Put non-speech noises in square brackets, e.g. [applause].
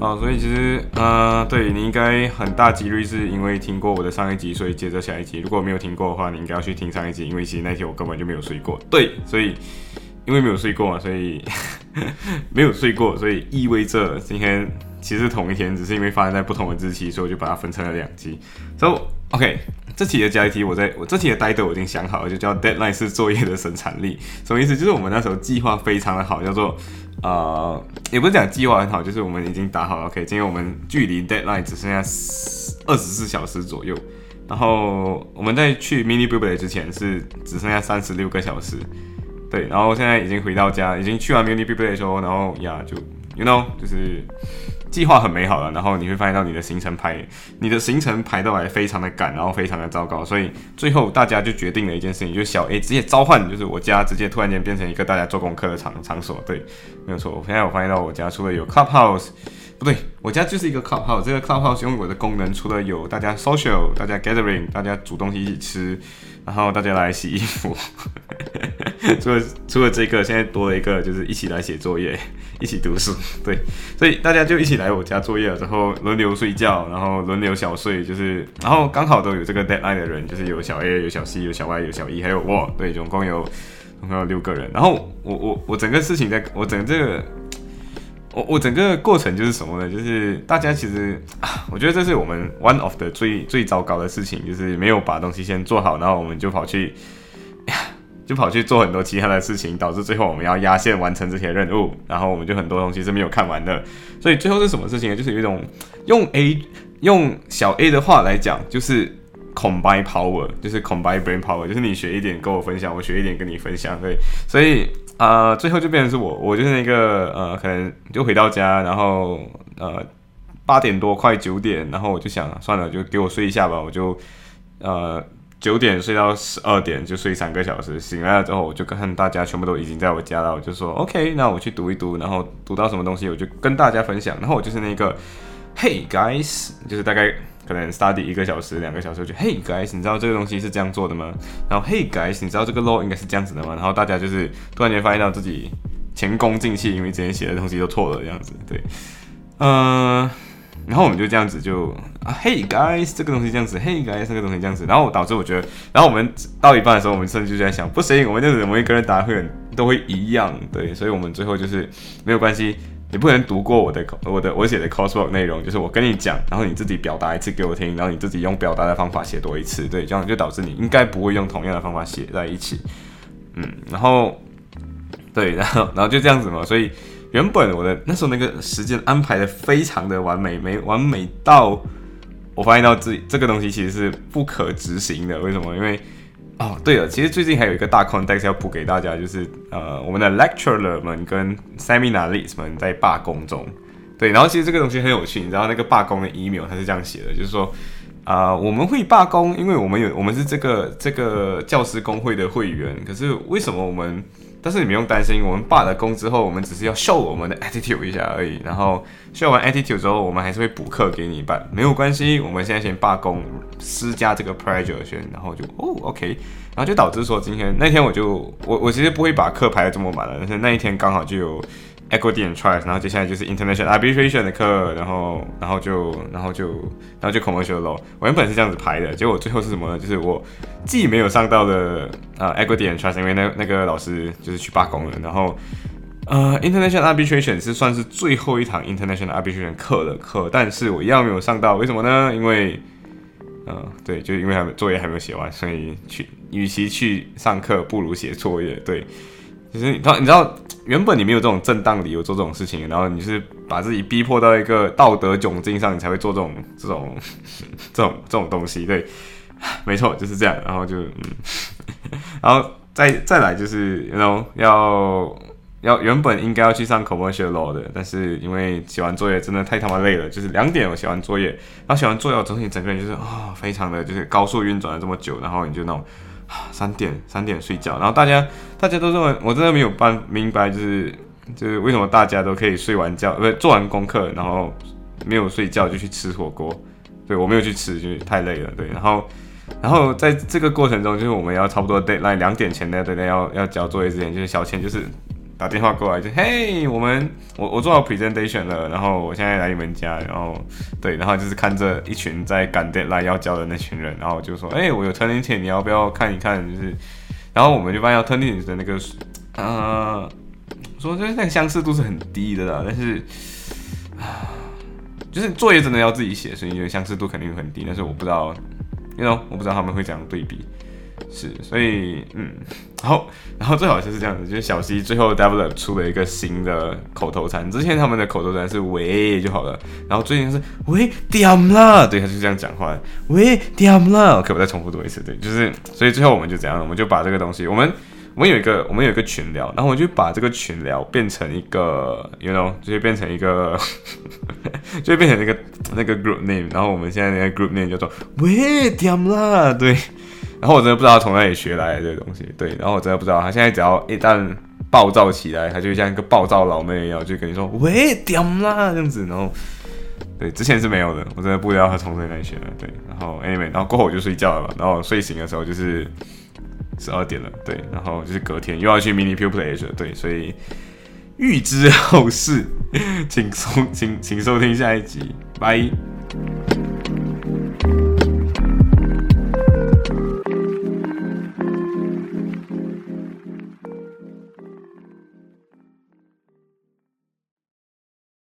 啊，所以其实，呃，对你应该很大几率是因为听过我的上一集，所以接着下一集。如果没有听过的话，你应该要去听上一集，因为其实那天我根本就没有睡过。对，所以因为没有睡过嘛，所以 [laughs] 没有睡过，所以意味着今天其实同一天，只是因为发生在不同的日期，所以我就把它分成了两集。So OK，这题的加一题，我在我这题的 title 我已经想好了，就叫 Deadline 是作业的生产力。什么意思？就是我们那时候计划非常的好，叫做。呃，也不是讲计划很好，就是我们已经打好了。OK，今天我们距离 deadline 只剩下二十四小时左右。然后我们在去 mini b u b l e 之前是只剩下三十六个小时。对，然后现在已经回到家，已经去完 mini b u b l e 的时候，然后呀，就 you know，就是。计划很美好了，然后你会发现到你的行程排，你的行程排到来非常的赶，然后非常的糟糕，所以最后大家就决定了一件事情，就是小 A 直接召唤，就是我家直接突然间变成一个大家做功课的场场所。对，没有错。我现在我发现到我家除了有 Clubhouse，不对，我家就是一个 Clubhouse。这个 Clubhouse 用我的功能，除了有大家 social，大家 gathering，大家煮东西一起吃。然后大家来洗衣服，[laughs] 除了除了这个，现在多了一个，就是一起来写作业，一起读书，[laughs] 对，所以大家就一起来我家作业了，之后轮流睡觉，然后轮流小睡，就是，然后刚好都有这个 deadline 的人，就是有小 A，有小 C，有小 Y，有小 E，还有我，对，总共有总共有六个人，然后我我我整个事情在，我整个这个。我我整个过程就是什么呢？就是大家其实，[sighs] 我觉得这是我们 one of 的最最糟糕的事情，就是没有把东西先做好，然后我们就跑去，就跑去做很多其他的事情，导致最后我们要压线完成这些任务，然后我们就很多东西是没有看完的。所以最后是什么事情呢？就是有一种用 A 用小 A 的话来讲，就是 combine power，就是 combine brain power，就是你学一点跟我分享，我学一点跟你分享，对，所以。啊，最后就变成是我，我就是那个呃，可能就回到家，然后呃八点多快九点，然后我就想算了，就给我睡一下吧，我就呃九点睡到十二点，就睡三个小时。醒来了之后，我就看大家全部都已经在我家了，我就说 OK，那我去读一读，然后读到什么东西，我就跟大家分享。然后我就是那个 Hey guys，就是大概。可能 study 一个小时、两个小时，就 Hey guys，你知道这个东西是这样做的吗？然后 Hey guys，你知道这个 law 应该是这样子的吗？然后大家就是突然间发现到自己前功尽弃，因为之前写的东西都错了这样子。对，嗯，然后我们就这样子就啊 Hey guys，这个东西这样子，Hey guys，这个东西这样子，然后导致我觉得，然后我们到一半的时候，我们甚至就在想，不行，我们这样子每一个人答会很都会一样，对，所以我们最后就是没有关系。你不能读过我的我的我写的 coursework 内容，就是我跟你讲，然后你自己表达一次给我听，然后你自己用表达的方法写多一次，对，这样就导致你应该不会用同样的方法写在一起，嗯，然后对，然后然后就这样子嘛，所以原本我的那时候那个时间安排的非常的完美，没完美到我发现到自己这个东西其实是不可执行的，为什么？因为哦，对了，其实最近还有一个大 context 要补给大家，就是呃，我们的 lecturer 们跟 seminarist 们在罢工中。对，然后其实这个东西很有趣，你知道那个罢工的 email 它是这样写的，就是说啊，我们会罢工，因为我们有我们是这个这个教师工会的会员，可是为什么我们？但是你不用担心，我们罢了工之后，我们只是要 show 我们的 [laughs] attitude 一下而已。然后 show 完 attitude 之后，我们还是会补课给你办，没有关系。我们现在先罢工，施加这个 pressure 先，然后就哦 OK，然后就导致说今天那天我就我我其实不会把课排的这么满了，但是那一天刚好就有。Equity and Trust，然后接下来就是 International Arbitration 的课，然后，然后就，然后就，然后就 Commercial Law。我原本是这样子排的，结果最后是什么呢？就是我既没有上到的呃 Equity and Trust，因为那那个老师就是去罢工了。然后呃 International Arbitration 是算是最后一堂 International Arbitration 课的课，但是我一样没有上到，为什么呢？因为呃对，就因为还没作业还没有写完，所以去与其去上课，不如写作业。对。其实你知道，你知道，原本你没有这种正当理由做这种事情，然后你是把自己逼迫到一个道德窘境上，你才会做这种、这种、[laughs] 这种、这种东西。对，没错，就是这样。然后就，嗯，然后再再来就是，然后要要原本应该要去上 commercial law 的，但是因为写完作业真的太他妈累了，就是两点我写完作业，然后写完作业，我整体整个人就是啊，非常的就是高速运转了这么久，然后你就那种 [sighs] 三点三点睡觉，然后大家大家都认为我真的没有办明白，就是就是为什么大家都可以睡完觉，不是做完功课，然后没有睡觉就去吃火锅，对我没有去吃，就是太累了，对，然后。然后在这个过程中，就是我们要差不多在两点前呢大家要要交作业之前，就是小千就是打电话过来，就嘿，我们我我做好 presentation 了，然后我现在来你们家，然后对，然后就是看着一群在赶 deadline 要交的那群人，然后就说，哎，我有 turning 钱，你要不要看一看？就是，然后我们就发现 turning 的那个，呃，说就是那个相似度是很低的啦，但是啊，就是作业真的要自己写，所以相似度肯定很低，但是我不知道。因为我不知道他们会怎样对比，是，所以嗯，[laughs] 然后然后最好就是这样子，就是小西最后 develop 出了一个新的口头禅，之前他们的口头禅是喂就好了，然后最近是喂点了，对，他就这样讲话，喂点了，可不再重复多一次，对，就是，所以最后我们就怎样，我们就把这个东西，我们。我们有一个，我们有一个群聊，然后我就把这个群聊变成一个，you know，就变成一个，[laughs] 就变成那个那个 group name，然后我们现在那个 group name 叫做喂点啦，对，然后我真的不知道他从哪里学来的这个东西，对，然后我真的不知道，他现在只要一旦暴躁起来，他就像一个暴躁老妹一样，就跟你说喂点啦这样子，然后对，之前是没有的，我真的不知道他从哪里学的，对，然后 anyway，然后过后我就睡觉了嘛，然后睡醒的时候就是。十二点了，对，然后就是隔天又要去 mini pure pleasure，对，所以预知后事，请收请请收听下一集，拜。